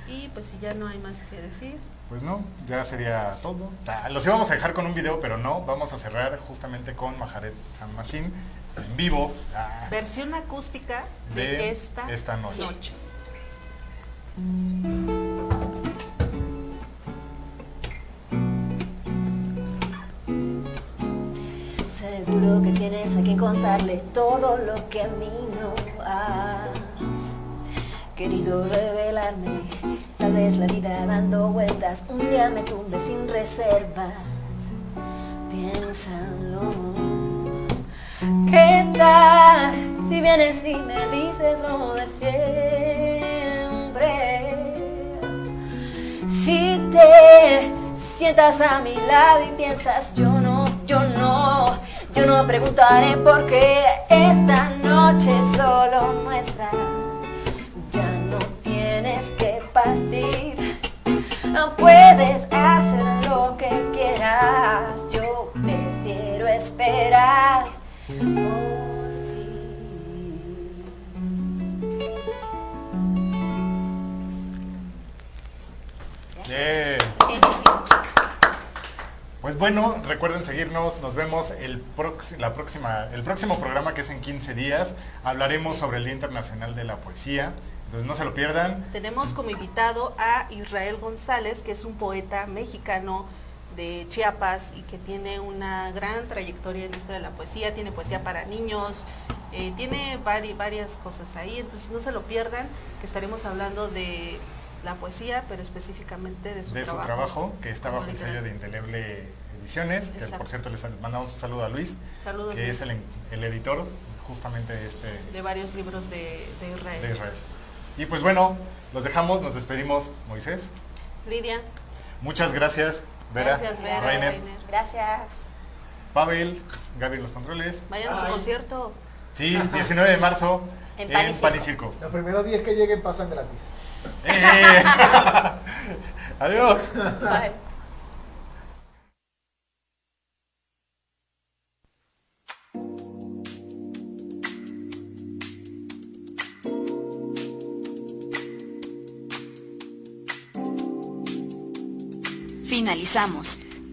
Y pues si ya no hay más que decir, Pues no, ya sería todo. Ah, los íbamos a dejar con un video, pero no. Vamos a cerrar justamente con Majaret Sound Machine en vivo. Ah, versión acústica de, De esta, esta noche. Seguro que tienes a quien contarle todo lo que a mí no has querido revelarme. Tal vez la vida dando vueltas un día me tumbe sin reservas. Piénsalo. ¿Qué tal si vienes y me dices lo de siempre? Si te sientas a mi lado y piensas yo no, yo no Yo no preguntaré por qué esta noche solo nuestra. Ya no tienes que partir. No puedes hacer Pues bueno, recuerden seguirnos, nos vemos el, la próxima, el próximo programa que es en 15 días. Hablaremos sobre el Día Internacional de la Poesía, entonces no se lo pierdan. Tenemos como invitado a Israel González, que es un poeta mexicano de Chiapas y que tiene una gran trayectoria en esto de la poesía, tiene poesía para niños, eh, tiene vari- varias cosas ahí, entonces no se lo pierdan, que estaremos hablando de la poesía, pero específicamente de su de trabajo. su trabajo, que está bajo el sello de. Indeleble Ediciones, que Exacto. por cierto les mandamos un saludo a Luis, Saludos, que Luis. es el, el editor justamente de este de varios libros de, de Israel. de Israel. Y pues bueno, los dejamos, nos despedimos, Moisés. Lidia, Muchas gracias, Vera, Gracias, Vera, Rainer, Rainer. Gracias. Pavel, Gaby en los controles. vayan a su concierto. Sí, 19 de marzo En en, Pan y Pan y Circo. Circo. Los primeros 10 que lleguen pasan gratis. ¡Eh! Adiós. Bye.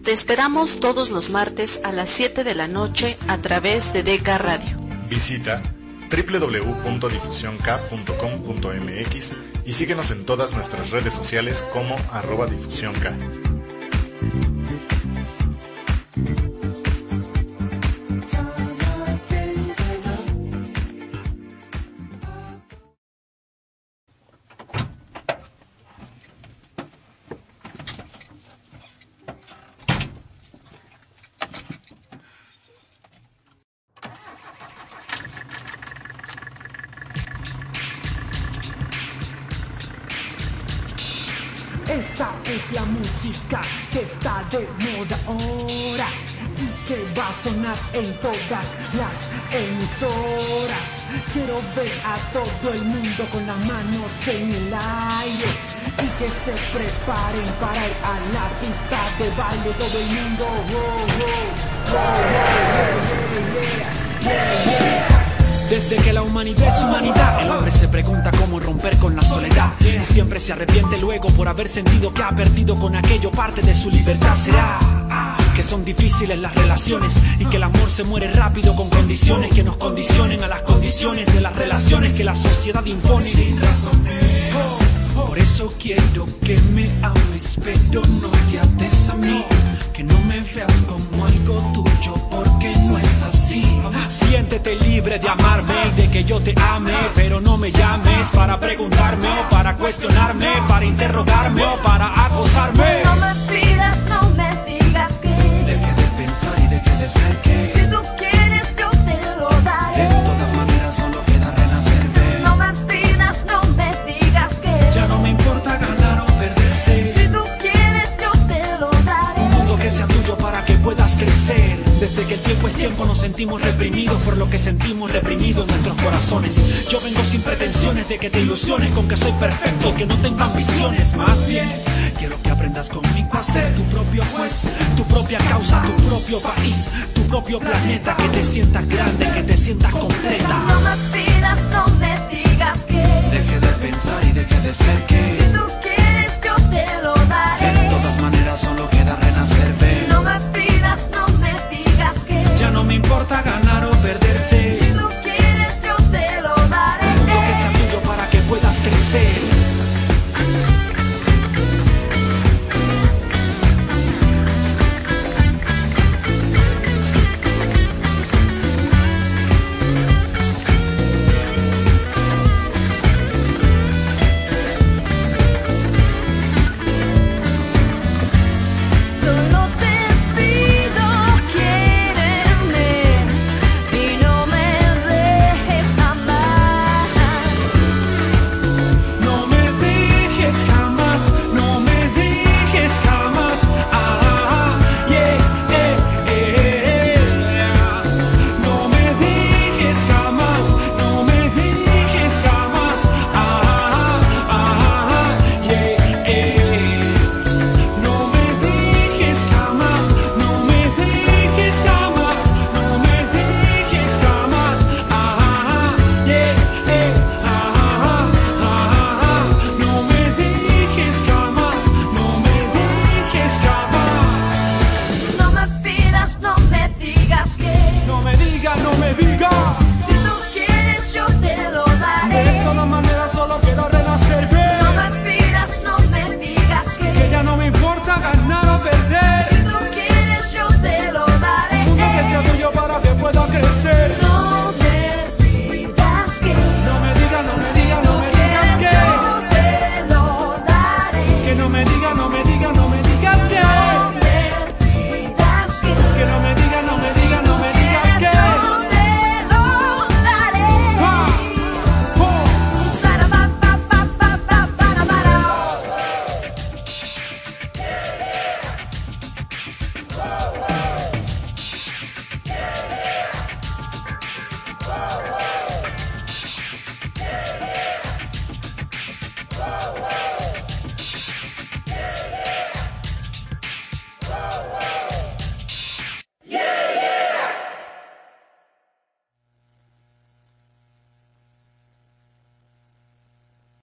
Te esperamos todos los martes a las 7 de la noche a través de DK Radio. Visita www.difusionk.com.mx y síguenos en todas nuestras redes sociales como arroba difusionk. Sonar en todas las emisoras. Quiero ver a todo el mundo con las manos en el aire y que se preparen para ir a la pista de baile todo el mundo. Oh, oh, oh. Desde que la humanidad es humanidad, el hombre se pregunta cómo romper con la soledad. Y siempre se arrepiente luego por haber sentido que ha perdido con aquello parte de su libertad. Que son difíciles las relaciones y que el amor se muere rápido con condiciones que nos condicionen a las condiciones de las relaciones que la sociedad impone. Sin razones. Por eso quiero que me ames, pero no te ates a mí. Que no me veas como algo tuyo, porque no es así. Siéntete libre de amarme y de que yo te ame, pero no me llames para preguntarme o para cuestionarme, para interrogarme o para acosarme. Desde que el tiempo es tiempo nos sentimos reprimidos por lo que sentimos reprimido en nuestros corazones. Yo vengo sin pretensiones de que te ilusiones con que soy perfecto, que no tengo ambiciones. Más bien, Quiero que aprendas conmigo a ser tu propio juez, tu propia causa, tu propio país, tu propio planeta. Que te sientas grande, que te sientas completa. No me pidas, no me digas que deje de pensar y deje de ser que. Si tú quieres, yo te lo daré. De todas maneras, solo queda renacer. No me pidas, no me digas que ya no me importa ganar o perderse. Si tú quieres, yo te lo daré. Un mundo que sea tuyo para que puedas crecer.